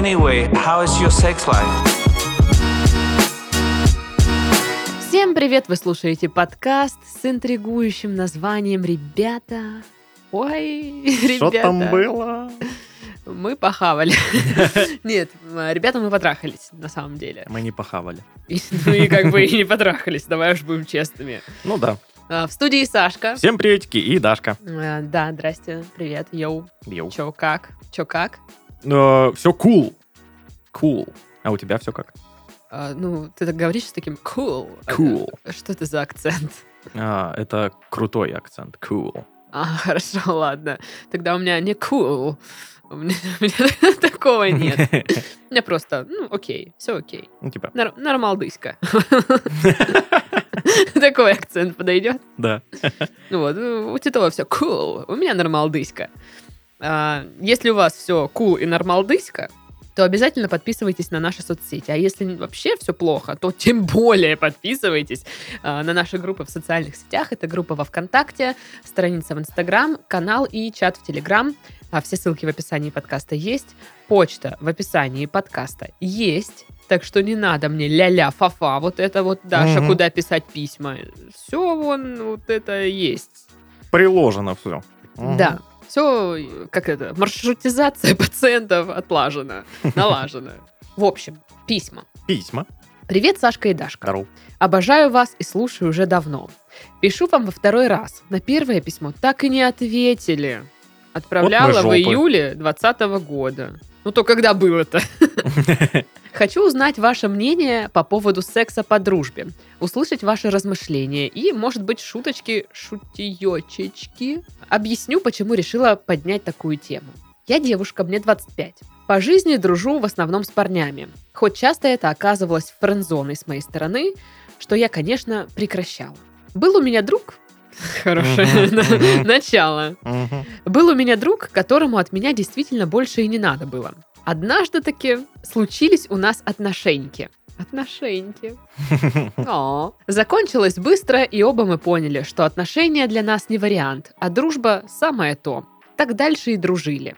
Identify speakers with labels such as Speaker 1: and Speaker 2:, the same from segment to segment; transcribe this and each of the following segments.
Speaker 1: Anyway, how is your sex life?
Speaker 2: Всем привет! Вы слушаете подкаст с интригующим названием «Ребята». Ой,
Speaker 3: Что
Speaker 2: ребята.
Speaker 3: там было?
Speaker 2: Мы похавали. Нет, ребята, мы потрахались, на самом деле.
Speaker 3: Мы не похавали.
Speaker 2: Ну и как бы и не потрахались, давай уж будем честными.
Speaker 3: Ну да.
Speaker 2: А, В студии Сашка.
Speaker 3: Всем приветики и Дашка.
Speaker 2: А, Да, здрасте, привет, йоу.
Speaker 3: Йоу.
Speaker 2: Чё, как? Чё, как?
Speaker 3: Все cool. Cool. А у тебя все как?
Speaker 2: А, Ну, ты так говоришь с таким cool.
Speaker 3: Cool.
Speaker 2: А, Что это за акцент?
Speaker 3: А, это крутой акцент. Cool.
Speaker 2: А, хорошо, ладно. Тогда у меня не cool. У меня, у меня такого нет. У меня просто, ну, окей, все окей.
Speaker 3: Ну, типа,
Speaker 2: Нор- нормалдыська. Такой акцент подойдет.
Speaker 3: да.
Speaker 2: Ну вот, у Титова все cool, у меня нормалдыська. А, Если у вас все cool и нормалдыська, то обязательно подписывайтесь на наши соцсети. А если вообще все плохо, то тем более подписывайтесь а, на наши группы в социальных сетях. Это группа во ВКонтакте, страница в Инстаграм, канал и чат в Телеграм. А Все ссылки в описании подкаста есть. Почта в описании подкаста есть. Так что не надо мне ля-ля, фа-фа, вот это вот, Даша,
Speaker 3: Мгм.
Speaker 2: куда писать письма. Все вон, вот это есть.
Speaker 3: Приложено все.
Speaker 2: Да. Все, как это, маршрутизация пациентов отлажена, налажена. В общем, письма.
Speaker 3: Письма.
Speaker 2: Привет, Сашка и Дашка.
Speaker 3: Здорово.
Speaker 2: Обожаю вас и слушаю уже давно. Пишу вам во второй раз. На первое письмо так и не ответили. Отправляла в
Speaker 3: жопы.
Speaker 2: июле 2020 года. Ну то когда было-то? Хочу узнать ваше мнение по поводу секса по дружбе, услышать ваши размышления и, может быть, шуточки, шутиёчечки. Объясню, почему решила поднять такую тему. Я девушка, мне 25. По жизни дружу в основном с парнями. Хоть часто это оказывалось френдзоной с моей стороны, что я, конечно, прекращала. Был у меня друг... Хорошее начало. Был у меня друг, которому от меня действительно больше и не надо было. Однажды таки случились у нас отношеньки. Отношеньки. О. Закончилось быстро, и оба мы поняли, что отношения для нас не вариант, а дружба самое то. Так дальше и дружили.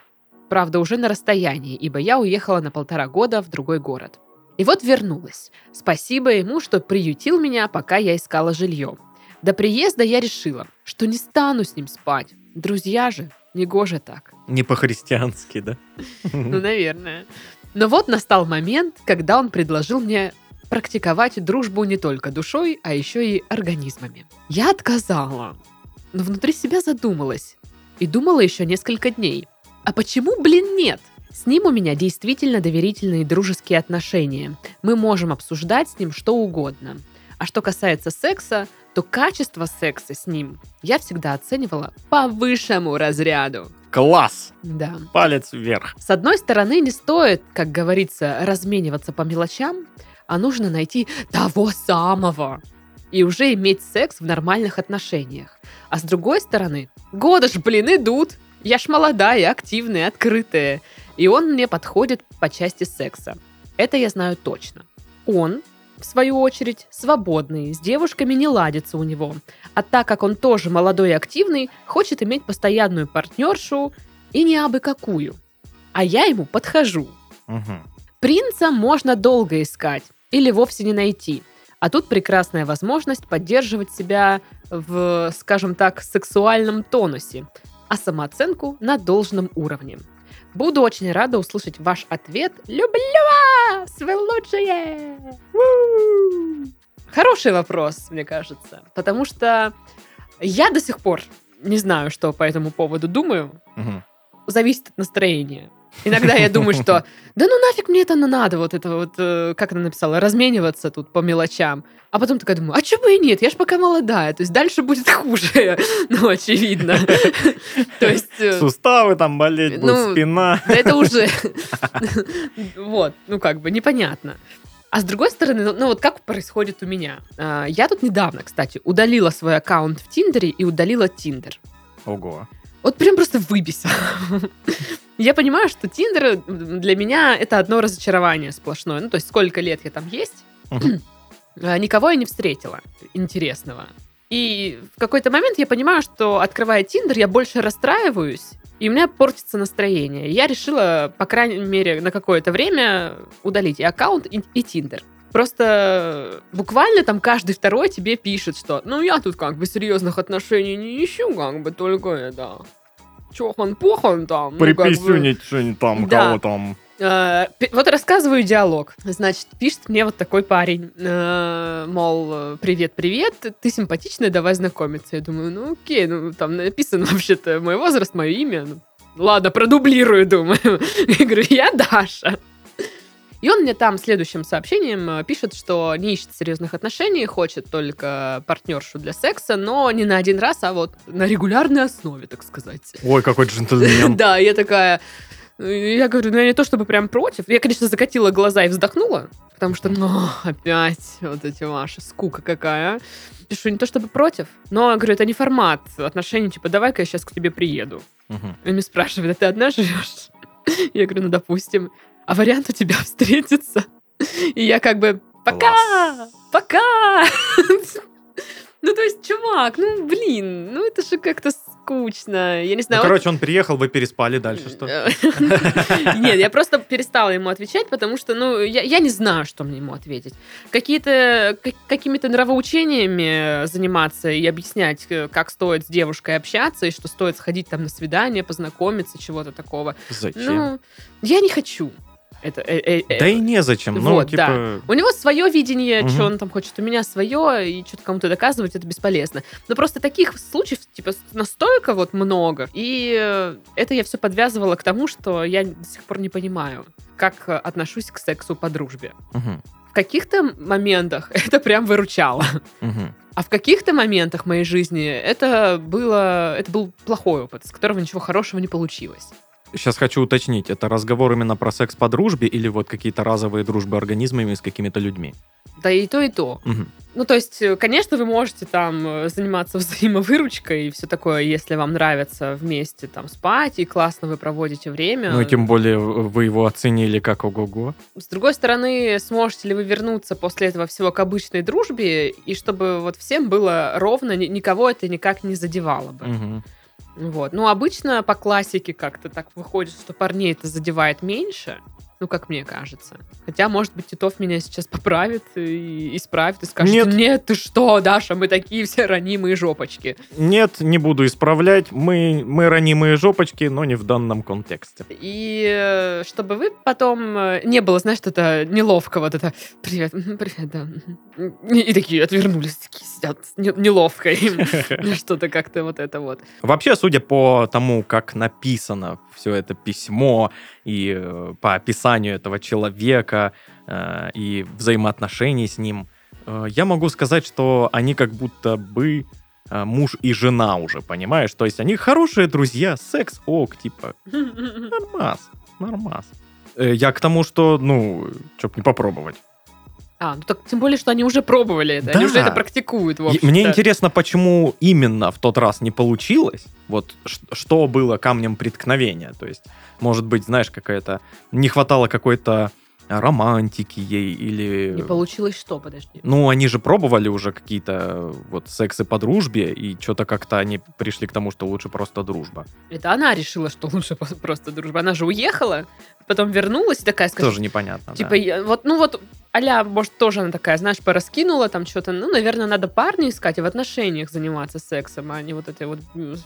Speaker 2: Правда, уже на расстоянии, ибо я уехала на полтора года в другой город. И вот вернулась. Спасибо ему, что приютил меня, пока я искала жилье. До приезда я решила, что не стану с ним спать. Друзья же, негоже так.
Speaker 3: Не по-христиански, да?
Speaker 2: Ну, наверное. Но вот настал момент, когда он предложил мне практиковать дружбу не только душой, а еще и организмами. Я отказала, но внутри себя задумалась. И думала еще несколько дней. А почему, блин, нет? С ним у меня действительно доверительные дружеские отношения. Мы можем обсуждать с ним что угодно. А что касается секса, то качество секса с ним я всегда оценивала по высшему разряду.
Speaker 3: Класс!
Speaker 2: Да.
Speaker 3: Палец вверх.
Speaker 2: С одной стороны, не стоит, как говорится, размениваться по мелочам, а нужно найти того самого и уже иметь секс в нормальных отношениях. А с другой стороны, годы ж, блин, идут. Я ж молодая, активная, открытая. И он мне подходит по части секса. Это я знаю точно. Он, в свою очередь, свободный, с девушками не ладится у него. А так как он тоже молодой и активный, хочет иметь постоянную партнершу и не абы какую. А я ему подхожу.
Speaker 3: Мгм.
Speaker 2: Принца можно долго искать или вовсе не найти. А тут прекрасная возможность поддерживать себя в, скажем так, сексуальном тонусе, а самооценку на должном уровне. Буду очень рада услышать ваш ответ. Люблю вас! Вы лучшие! Хороший вопрос, мне кажется. Потому что я до сих пор не знаю, что по этому поводу думаю.
Speaker 3: Мгм.
Speaker 2: Зависит от настроения. Иногда я думаю, что да ну нафиг мне это надо, вот это вот, э, как она написала, размениваться тут по мелочам. А потом такая думаю, а чего бы и нет, я ж пока молодая, то есть дальше будет хуже, ну, очевидно. То есть... э,
Speaker 3: Суставы там болеть будут,
Speaker 2: Ну,
Speaker 3: спина.
Speaker 2: да это уже... Вот, ну как бы непонятно. А с другой стороны, ну, ну вот как происходит у меня? А, Я тут недавно, кстати, удалила свой аккаунт в Тиндере и удалила Тиндер.
Speaker 3: Ого.
Speaker 2: Вот прям просто выбесил. Я понимаю, что Тиндер для меня это одно разочарование сплошное. Ну, то есть сколько лет я там есть, а, никого я не встретила интересного. И в какой-то момент я понимаю, что открывая Тиндер, я больше расстраиваюсь и у меня портится настроение. Я решила, по крайней мере, на какое-то время удалить и аккаунт, и, и Тиндер. Просто буквально там каждый второй тебе пишет, что ну я тут как бы серьезных отношений не ищу, как бы только это чохан-похан там. ну, как бы.
Speaker 3: Приписюнить что-нибудь там,
Speaker 2: Да.
Speaker 3: кого там.
Speaker 2: Э, Вот рассказываю диалог. Значит, пишет мне вот такой парень, э, мол, привет-привет, ты симпатичная, давай знакомиться. Я думаю, ну окей, ну там написано вообще-то мой возраст, мое имя. Ну, ладно, продублирую, думаю. Я говорю, я Даша. И он мне там следующим сообщением э, пишет, что не ищет серьезных отношений, хочет только партнершу для секса, но не на один раз, а вот на регулярной основе, так сказать.
Speaker 3: Ой, какой джентльмен.
Speaker 2: Да, я такая... э, Я говорю, ну я не то чтобы прям против. Я, конечно, закатила глаза и вздохнула, потому что, ну, опять вот эти ваши, скука какая. Пишу, не то чтобы против, но, говорю, это не формат отношений, типа, давай-ка я сейчас к тебе приеду. И он меня спрашивает, а ты одна живешь? Я говорю, ну, допустим. А вариант у тебя встретиться? И я как бы, пока, пока. Ну, то есть, чувак, ну, блин, ну, это же как-то скучно. Я не
Speaker 3: Ну,
Speaker 2: знаю, он-
Speaker 3: короче, он приехал, вы переспали дальше, что?
Speaker 2: Нет, я просто перестала ему отвечать, потому что, ну, я, я не знаю, что мне ему ответить. Какие-то, как- какими-то нравоучениями заниматься и объяснять, э, как стоит с девушкой общаться, и что стоит сходить там на свидание, познакомиться, чего-то такого.
Speaker 3: Зачем?
Speaker 2: Ну, я не хочу. Это, э, э, э,
Speaker 3: Да и незачем. Ну,
Speaker 2: вот,
Speaker 3: типа...
Speaker 2: у него свое видение,
Speaker 3: Мгм.
Speaker 2: что он там хочет. У меня свое, и что-то кому-то доказывать это бесполезно. Но просто таких случаев, типа, настолько вот много. И э, это я все подвязывала к тому, что я до сих пор не понимаю, как отношусь к сексу по дружбе.
Speaker 3: Мгм.
Speaker 2: В каких-то моментах это прям выручало.
Speaker 3: Мгм.
Speaker 2: А в каких-то моментах моей жизни это было, это был плохой опыт, с которого ничего хорошего не получилось.
Speaker 3: Сейчас хочу уточнить, это разговор именно про секс по дружбе или вот какие-то разовые дружбы организмами с какими-то людьми?
Speaker 2: Да и то, и то.
Speaker 3: Мгм.
Speaker 2: Ну, то есть, э, конечно, вы можете там э, заниматься взаимовыручкой и все такое, если вам нравится вместе там спать, и классно вы проводите время.
Speaker 3: Ну, и тем более вы его оценили как ого-го.
Speaker 2: С другой стороны, сможете ли вы вернуться после этого всего к обычной дружбе, и чтобы вот всем было ровно, ни- никого это никак не задевало бы.
Speaker 3: Мгм.
Speaker 2: Вот. Ну, обычно по классике как-то так выходит, что парней это задевает меньше, ну, как мне кажется. Хотя, может быть, Титов меня сейчас поправит и исправит, и скажет,
Speaker 3: Нет.
Speaker 2: нет, ты что, Даша, мы такие все ранимые жопочки.
Speaker 3: Нет, не буду исправлять. Мы, мы ранимые жопочки, но не в данном контексте.
Speaker 2: И э, чтобы вы потом э, не было, знаешь, что-то неловко, вот это «Привет, привет, да». мгм». И, такие отвернулись, такие сидят, не- неловко им. Что-то как-то вот это вот.
Speaker 3: Вообще, судя по тому, как написано все это письмо и э, по описанию этого человека э, и взаимоотношений с ним, э, я могу сказать, что они как будто бы муж и жена уже, понимаешь? То есть они хорошие друзья, секс ок, типа, нормас, нормас. Я к тому, что, ну, чтоб не попробовать.
Speaker 2: А, ну так тем более, что они уже пробовали это, они
Speaker 3: Да.
Speaker 2: уже это практикуют, в общем-то.
Speaker 3: Мне интересно, почему именно в тот раз не получилось. Вот что было камнем преткновения. То есть, может быть, знаешь, какая-то... Не хватало какой-то романтики ей или...
Speaker 2: Не получилось что, подожди.
Speaker 3: Ну, они же пробовали уже какие-то вот сексы по дружбе, и что-то как-то они пришли к тому, что лучше просто дружба.
Speaker 2: Это она решила, что лучше просто дружба. Она же уехала, потом вернулась и такая, скажет,
Speaker 3: Тоже непонятно,
Speaker 2: Типа,
Speaker 3: да.
Speaker 2: я- вот, ну вот, аля, может, тоже она такая, знаешь, пораскинула там что-то. Ну, наверное, надо парня искать и в отношениях заниматься сексом, а не вот этой вот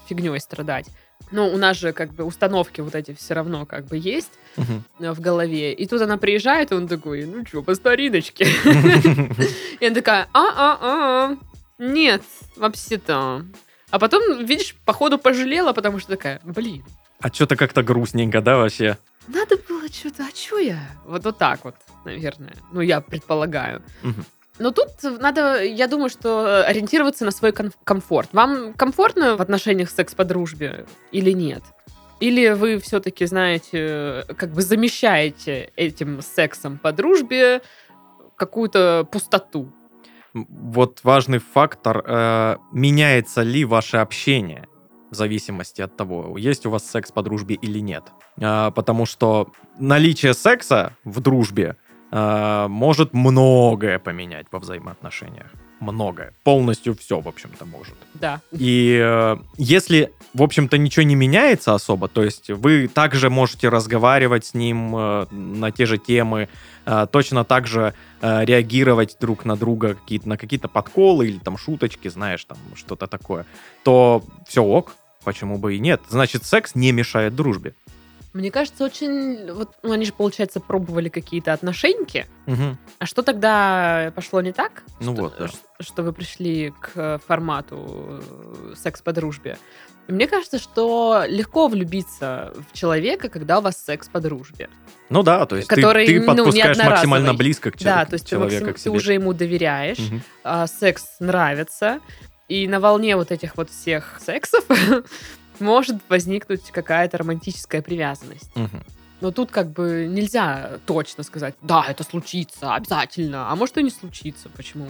Speaker 2: фигней страдать. Но у нас же как бы установки вот эти все равно как бы есть э, в голове. И тут она приезжает, и он такой, ну что, по стариночке. И она такая, а-а-а, нет, вообще-то. А потом, видишь, походу пожалела, потому что такая, блин,
Speaker 3: А что-то как-то грустненько, да, вообще?
Speaker 2: надо было что-то, а что я? Вот, вот так вот, наверное. Ну, я предполагаю.
Speaker 3: Мгм.
Speaker 2: Но тут надо, я думаю, что ориентироваться на свой комфорт. Вам комфортно в отношениях секс по дружбе или нет? Или вы все-таки, знаете, как бы замещаете этим сексом по дружбе какую-то пустоту?
Speaker 3: Вот важный фактор, э, меняется ли ваше общение в зависимости от того, есть у вас секс по дружбе или нет. А, потому что наличие секса в дружбе э, может многое поменять во взаимоотношениях. многое. Полностью все, в общем-то, может.
Speaker 2: Да.
Speaker 3: И э, если, в общем-то, ничего не меняется особо, то есть вы также можете разговаривать с ним э, на те же темы, э, точно так же э, реагировать друг на друга какие на какие-то подколы или там шуточки, знаешь, там что-то такое, то все ок, почему бы и нет. Значит, секс не мешает дружбе.
Speaker 2: Мне кажется, очень... Вот, ну, они же, получается, пробовали какие-то отношеньки.
Speaker 3: Мгм.
Speaker 2: А что тогда пошло не так?
Speaker 3: Ну
Speaker 2: что,
Speaker 3: вот, да.
Speaker 2: Что вы пришли к формату э, секс по дружбе. Мне кажется, что легко влюбиться в человека, когда у вас секс по дружбе.
Speaker 3: Ну да, то есть ты-
Speaker 2: Который,
Speaker 3: ты,
Speaker 2: ну,
Speaker 3: подпускаешь
Speaker 2: неодноразовый.
Speaker 3: максимально близко к
Speaker 2: Да,
Speaker 3: человеку,
Speaker 2: то есть ты,
Speaker 3: человека
Speaker 2: максим-
Speaker 3: к
Speaker 2: ты
Speaker 3: себе.
Speaker 2: уже ему доверяешь,
Speaker 3: Мгм.
Speaker 2: а, секс нравится, и на волне вот этих вот всех сексов может возникнуть какая-то романтическая привязанность.
Speaker 3: Мгм.
Speaker 2: Но тут как бы нельзя точно сказать, да, это случится обязательно, а может и не случится. Почему?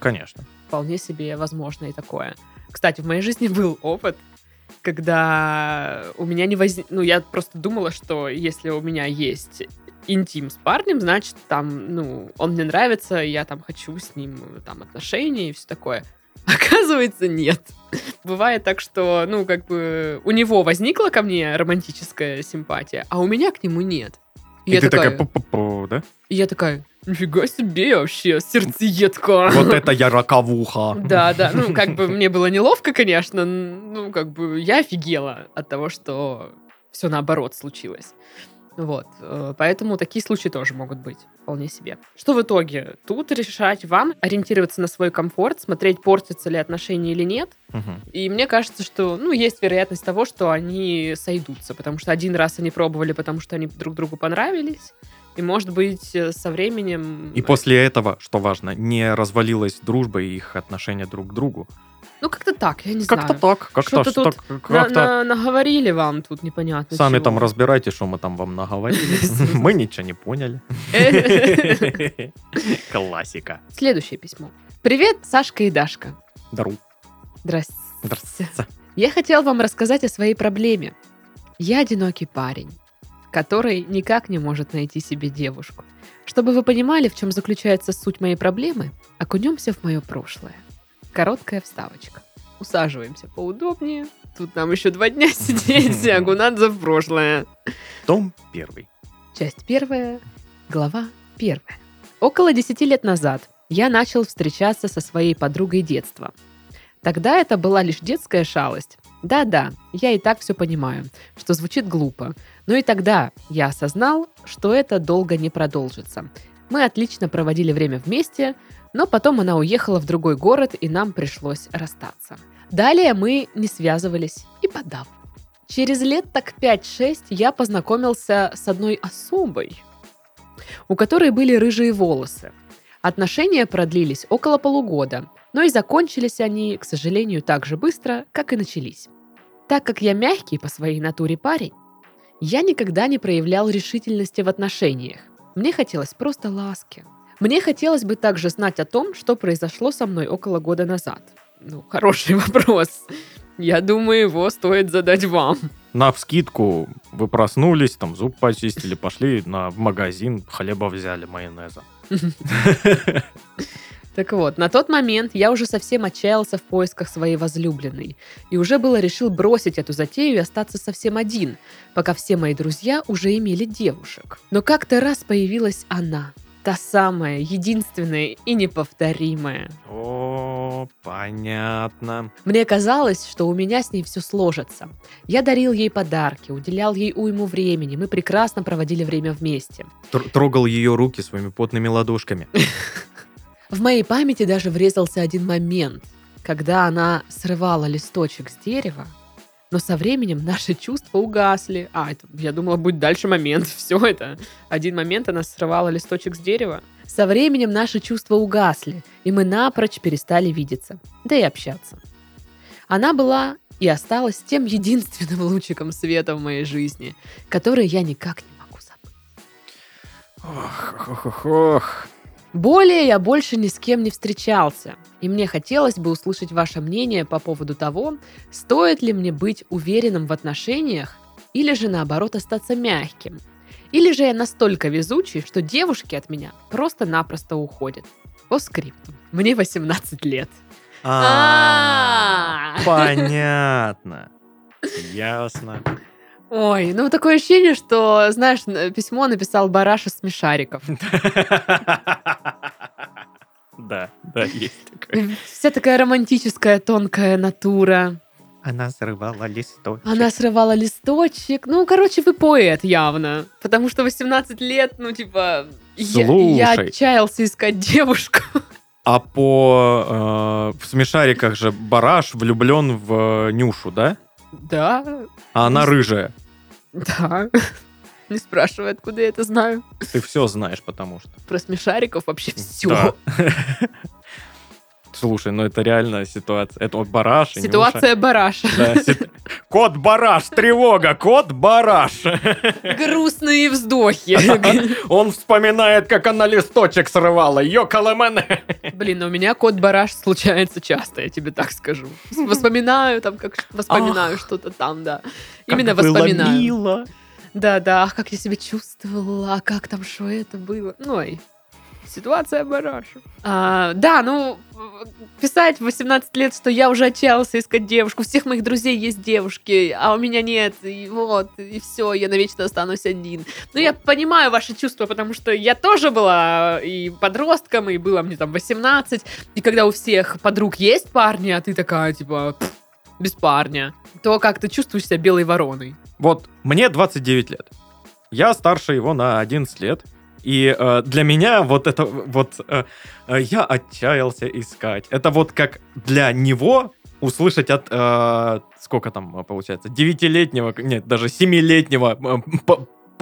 Speaker 3: Конечно.
Speaker 2: Вполне себе возможно и такое. Кстати, в моей жизни был опыт, когда у меня не возник... Ну, я просто думала, что если у меня есть интим с парнем, значит, там, ну, он мне нравится, я там хочу с ним там отношения и все такое. Оказывается, нет. Бывает так, что, ну, как бы у него возникла ко мне романтическая симпатия, а у меня к нему нет.
Speaker 3: И,
Speaker 2: я
Speaker 3: ты такая,
Speaker 2: такая,
Speaker 3: да?
Speaker 2: и я такая, нифига себе вообще, сердцеедка.
Speaker 3: Вот это я роковуха.
Speaker 2: Да, да, ну, как бы мне было неловко, конечно, ну, как бы я офигела от того, что все наоборот случилось. Вот, э, поэтому такие случаи тоже могут быть, вполне себе. Что в итоге? Тут решать вам, ориентироваться на свой комфорт, смотреть, портятся ли отношения или нет.
Speaker 3: Мгм.
Speaker 2: И мне кажется, что, ну, есть вероятность того, что они сойдутся, потому что один раз они пробовали, потому что они друг другу понравились, и, может быть, э, со временем...
Speaker 3: И после этого, что важно, не развалилась дружба и их отношения друг к другу.
Speaker 2: Ну, как-то так, я не
Speaker 3: Как-то
Speaker 2: знаю.
Speaker 3: так, как-то что так,
Speaker 2: На-
Speaker 3: как-то.
Speaker 2: на- наговорили вам тут непонятно
Speaker 3: Сами
Speaker 2: чего.
Speaker 3: там разбирайте, что мы там вам наговорили. Мы ничего не поняли. Классика.
Speaker 2: Следующее письмо. Привет, Сашка и Дашка.
Speaker 3: Дару.
Speaker 2: Здрасте. Я хотел вам рассказать о своей проблеме. Я одинокий парень, который никак не может найти себе девушку. Чтобы вы понимали, в чем заключается суть моей проблемы, окунемся в мое прошлое. Короткая вставочка. Усаживаемся поудобнее. Тут нам еще два дня сидеть, окунаться в прошлое.
Speaker 3: Том первый.
Speaker 2: Часть первая, глава первая. Около 10 лет назад я начал встречаться со своей подругой детства. Тогда это была лишь детская шалость. Да-да, я и так все понимаю, что звучит глупо. Но и тогда я осознал, что это долго не продолжится. Мы отлично проводили время вместе, но потом она уехала в другой город, и нам пришлось расстаться. Далее мы не связывались и подав. Через лет так 5-6 я познакомился с одной особой, у которой были рыжие волосы. Отношения продлились около полугода, но и закончились они, к сожалению, так же быстро, как и начались. Так как я мягкий по своей натуре парень, я никогда не проявлял решительности в отношениях. Мне хотелось просто ласки. Мне хотелось бы также знать о том, что произошло со мной около года назад. Ну, хороший вопрос. Я думаю, его стоит задать вам.
Speaker 3: На вскидку вы проснулись, там зуб почистили, пошли на магазин, хлеба взяли, майонеза.
Speaker 2: Так вот, на тот момент я уже совсем отчаялся в поисках своей возлюбленной. И уже было решил бросить эту затею и остаться совсем один, пока все мои друзья уже имели девушек. Но как-то раз появилась она. Та самая, единственная и неповторимая.
Speaker 3: О, понятно.
Speaker 2: Мне казалось, что у меня с ней все сложится. Я дарил ей подарки, уделял ей уйму времени, мы прекрасно проводили время вместе.
Speaker 3: Тр- Трогал ее руки своими потными ладошками.
Speaker 2: В моей памяти даже врезался один момент, когда она срывала листочек с дерева, но со временем наши чувства угасли. А, это, я думала, будет дальше момент. Все это. Один момент она срывала листочек с дерева. Со временем наши чувства угасли, и мы напрочь перестали видеться, да и общаться. Она была и осталась тем единственным лучиком света в моей жизни, который я никак не могу забыть.
Speaker 3: Ох, ох, ох, ох.
Speaker 2: Более я больше ни с кем не встречался, и мне хотелось бы услышать ваше мнение по поводу того, стоит ли мне быть уверенным в отношениях, или же наоборот остаться мягким. Или же я настолько везучий, что девушки от меня просто-напросто уходят. По скрипту. Мне 18 лет.
Speaker 3: А,
Speaker 2: А.
Speaker 3: Понятно. Ясно.
Speaker 2: Ой, ну такое ощущение, что, знаешь, письмо написал Бараш из смешариков.
Speaker 3: Да, да, есть такое.
Speaker 2: Вся такая романтическая, тонкая натура.
Speaker 3: Она срывала листочек.
Speaker 2: Она срывала листочек. Ну, короче, вы поэт явно. Потому что 18 лет, ну, типа... я- Я, отчаялся искать девушку.
Speaker 3: А по... э, в смешариках же Бараш влюблен в э, Нюшу, да?
Speaker 2: Да,
Speaker 3: А она рыжая.
Speaker 2: Да. Не спрашивай, откуда я это знаю.
Speaker 3: Ты все знаешь, потому что.
Speaker 2: Про смешариков вообще все.
Speaker 3: Да. Слушай, ну это реально ситуация. Это вот Бараш.
Speaker 2: Ситуация Бараша.
Speaker 3: Да, сит- Кот Бараш, тревога, кот Бараш.
Speaker 2: Грустные вздохи.
Speaker 3: Он вспоминает, как она листочек срывала. Йокалэмене.
Speaker 2: Блин, ну у меня кот Бараш случается часто, я тебе так скажу. Воспоминаю там, как воспоминаю что-то там, да. Именно воспоминаю. Да, да, ах, как я себя чувствовала, а как там, что это было. Ну, ой, ситуация бараша. А, да, ну, писать в 18 лет, что я уже отчаялся искать девушку, у всех моих друзей есть девушки, а у меня нет, и вот, и все, я навечно останусь один. Ну, я понимаю ваши чувства, потому что я тоже была и подростком, и было мне там 18, и когда у всех подруг есть парни, а ты такая, типа, «Пф, без парня, то как ты чувствуешь себя белой вороной.
Speaker 3: Вот, мне 29 лет. Я старше его на 11 лет. И э, для меня вот это вот э, э, я отчаялся искать. Это вот как для него услышать от э, сколько там э, получается девятилетнего, нет даже семилетнего э,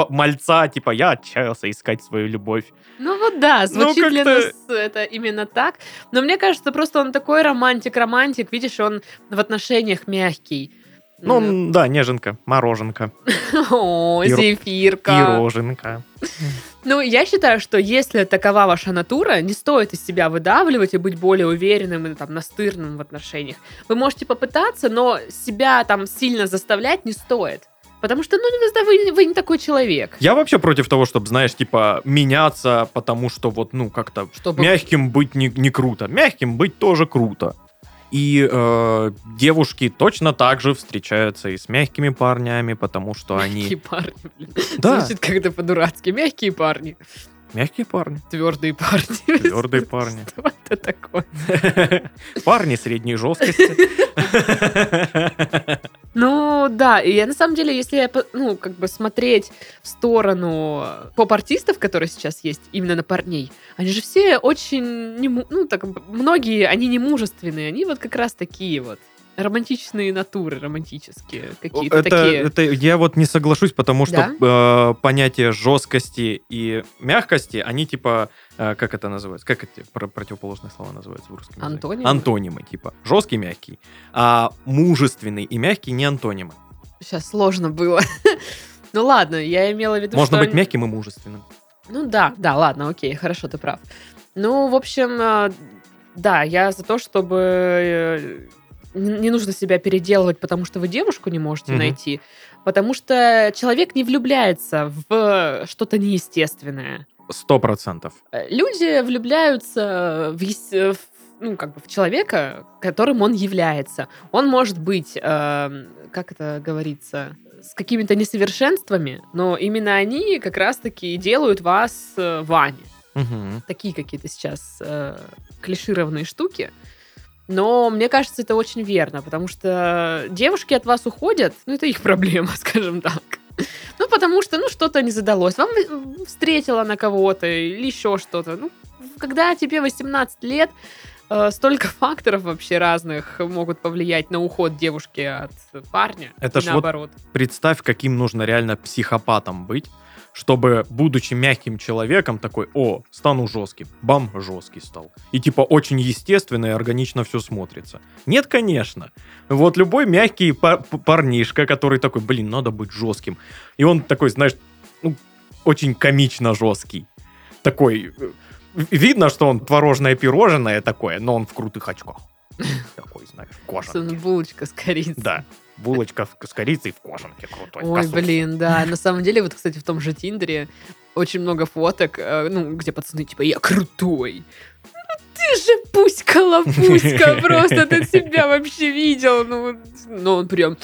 Speaker 3: мальца типа я отчаялся искать свою любовь.
Speaker 2: Ну вот да,
Speaker 3: Ну,
Speaker 2: звучит для
Speaker 3: как-то-
Speaker 2: нас это именно так. Но мне кажется, просто он такой романтик-романтик. Видишь, он в отношениях мягкий.
Speaker 3: Ну
Speaker 2: М.
Speaker 3: да, неженка, мороженка,
Speaker 2: О, зефирка.
Speaker 3: пироженка.
Speaker 2: Ну, я считаю, что если такова ваша натура, не стоит из себя выдавливать и быть более уверенным и там настырным в отношениях. Вы можете попытаться, но себя там сильно заставлять не стоит. Потому что, ну, вы, вы не такой человек.
Speaker 3: Я вообще против того, чтобы, знаешь, типа, меняться, потому что вот, ну, как-то
Speaker 2: Чтобы...
Speaker 3: мягким быть не, не круто. Мягким быть тоже круто. И э, девушки точно так же встречаются и с мягкими парнями, потому что
Speaker 2: Мягкие
Speaker 3: они...
Speaker 2: парни, блин.
Speaker 3: Да,
Speaker 2: Звучит как-то по-дурацки. Мягкие парни.
Speaker 3: мягкие парни,
Speaker 2: Твердые парни.
Speaker 3: твердые парни.
Speaker 2: Что это такое?
Speaker 3: Парни средней жесткости.
Speaker 2: Ну, да, и я на самом деле, если я, ну, как бы смотреть в сторону поп-артистов, которые сейчас есть, именно на парней, они же все очень, не ну, так, многие, они не мужественные, они вот как раз такие вот романтичные натуры, романтические какие-то
Speaker 3: Это,
Speaker 2: такие.
Speaker 3: это я вот не соглашусь, потому что э, понятие жесткости и мягкости, они типа, э, как это называется? Как эти про- противоположные слова называются в русском языке?
Speaker 2: Антонимы?
Speaker 3: Антонимы, типа. Жесткий, мягкий. А мужественный и мягкий не антонимы.
Speaker 2: Сейчас сложно было. Ну ладно, я имела в виду,
Speaker 3: Можно быть
Speaker 2: они-
Speaker 3: мягким и мужественным.
Speaker 2: Ну да, да, ладно, окей, хорошо, ты прав. Ну, в общем, э, да, я за то, чтобы э, не нужно себя переделывать, потому что вы девушку не можете
Speaker 3: Мгм.
Speaker 2: найти, потому что человек не влюбляется в что-то неестественное.
Speaker 3: Сто процентов.
Speaker 2: Э, Люди влюбляются в, в, ну, как бы в человека, которым он является. Он может быть, э, как это говорится, с какими-то несовершенствами, но именно они как раз-таки делают вас э, вами.
Speaker 3: Мгм.
Speaker 2: Такие какие-то сейчас э, клишированные штуки. Но мне кажется, это очень верно, потому что девушки от вас уходят, ну, это их проблема, скажем так. Ну, потому что, ну, что-то не задалось. Вам встретила на кого-то или еще что-то. Ну, когда тебе 18 лет, э, столько факторов вообще разных могут повлиять на уход девушки от парня.
Speaker 3: Это ж вот
Speaker 2: наоборот.
Speaker 3: Представь, каким нужно реально психопатом быть, чтобы, будучи мягким человеком, такой, о, стану жестким. Бам, жесткий стал. И типа очень естественно и органично все смотрится. Нет, конечно. Вот любой мягкий пар- парнишка, который такой, блин, надо быть жестким. И он такой, знаешь, ну, очень комично жесткий. Такой, э, видно, что он творожное пирожное такое, но он в крутых очках. Такой, знаешь, в кожанке.
Speaker 2: Булочка с корицей.
Speaker 3: Да, булочка с корицей в кожанке крутой.
Speaker 2: Ой,
Speaker 3: косухи.
Speaker 2: блин, да. На самом деле, вот, кстати, в том же Тиндере очень много фоток, э, ну, где пацаны, типа, я крутой. Ну, Ты же пуська-лапуська, просто ты себя вообще видел. Ну, ну он прям...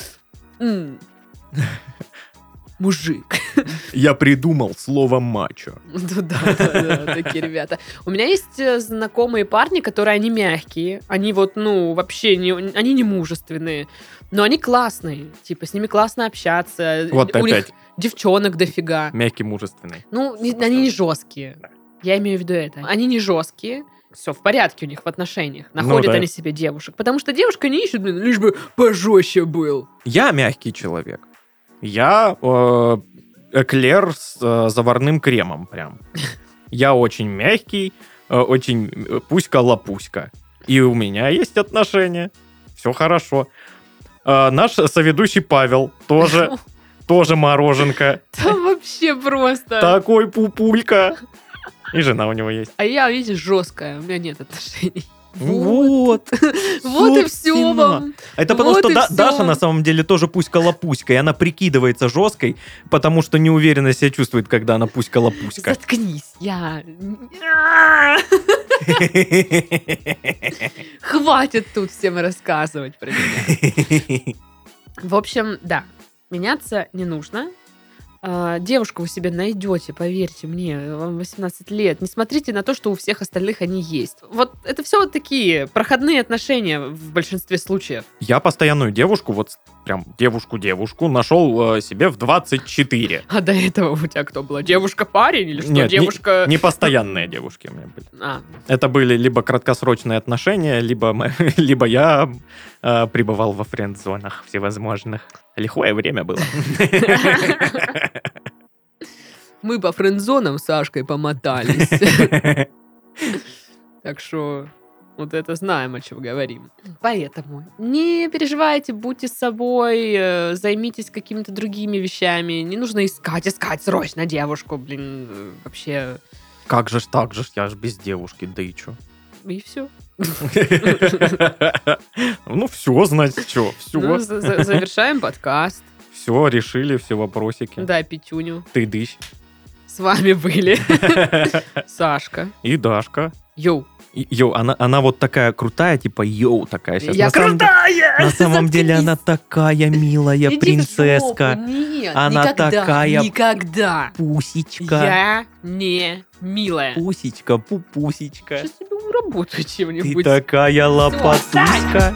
Speaker 2: Мужик.
Speaker 3: Я придумал слово мачо.
Speaker 2: Ну да, да, да, такие ребята. У меня есть э, знакомые парни, которые они мягкие, они вот, ну, вообще не, они не мужественные, но они классные, типа, с ними классно общаться.
Speaker 3: Вот
Speaker 2: У них
Speaker 3: опять,
Speaker 2: девчонок дофига.
Speaker 3: мягкий, мужественный.
Speaker 2: Ну, не- они не жесткие. Я имею в виду это. Они не жесткие. Все в порядке у них в отношениях. Находят
Speaker 3: Ну да.
Speaker 2: они себе девушек. Потому что девушка не ищет, блин, лишь бы пожестче был.
Speaker 3: Я мягкий человек. Я э, эклер с э, заварным кремом прям. Я очень мягкий, э, очень э, пуська-лапуська. И у меня есть отношения. Все хорошо. Э, наш соведущий Павел тоже, тоже мороженка.
Speaker 2: Там вообще просто.
Speaker 3: Такой пупулька. И жена у него есть.
Speaker 2: А я, видишь, жесткая. У меня нет отношений.
Speaker 3: Вот.
Speaker 2: Вот и все вам.
Speaker 3: Это потому,
Speaker 2: Вот
Speaker 3: что Да-. Даша на самом деле тоже пуська-лапуська, и она прикидывается жесткой, потому что неуверенно себя чувствует, когда она пуська-лапуська.
Speaker 2: Заткнись, я... Хватит тут всем рассказывать про меня. В общем, да, меняться не нужно. А, Девушку вы себе найдете, поверьте мне, вам 18 лет. Не смотрите на то, что у всех остальных они есть. Вот это все вот такие проходные отношения в большинстве случаев.
Speaker 3: Я постоянную девушку, вот прям девушку-девушку, нашел э, себе в 24.
Speaker 2: А до этого у тебя кто была? Девушка-парень или что?
Speaker 3: Нет, не-
Speaker 2: Девушка...
Speaker 3: Непостоянные девушки у меня были.
Speaker 2: А,
Speaker 3: Это были либо краткосрочные отношения, либо, мы- либо я э, пребывал во френд-зонах всевозможных. Лихое время было.
Speaker 2: мы по френдзонам с Сашкой помотались. Так что вот это знаем, о чем говорим. Поэтому не переживайте, будьте с собой, э, займитесь какими-то другими вещами. Не нужно искать, искать срочно девушку, блин, э, вообще.
Speaker 3: Как же ж так же ж, я ж без девушки, да и чё?
Speaker 2: И все.
Speaker 3: Ну все, значит, что,
Speaker 2: Ну,
Speaker 3: все,
Speaker 2: за- завершаем подкаст.
Speaker 3: все, решили все вопросики.
Speaker 2: Да, Петюню.
Speaker 3: Ты дыщ.
Speaker 2: С вами были Сашка.
Speaker 3: И Дашка. Yo. Yo, она, она вот такая крутая, типа yo такая сейчас.
Speaker 2: Я
Speaker 3: на самом,
Speaker 2: крутая!
Speaker 3: на самом деле она такая милая
Speaker 2: Иди
Speaker 3: принцесска.
Speaker 2: Нет,
Speaker 3: Она
Speaker 2: никогда,
Speaker 3: такая
Speaker 2: Никогда.
Speaker 3: Пусечка.
Speaker 2: Я не милая.
Speaker 3: Пусечка, пупусечка.
Speaker 2: Сейчас тебе уработаю
Speaker 3: Ты
Speaker 2: чем-нибудь.
Speaker 3: такая лопатуська.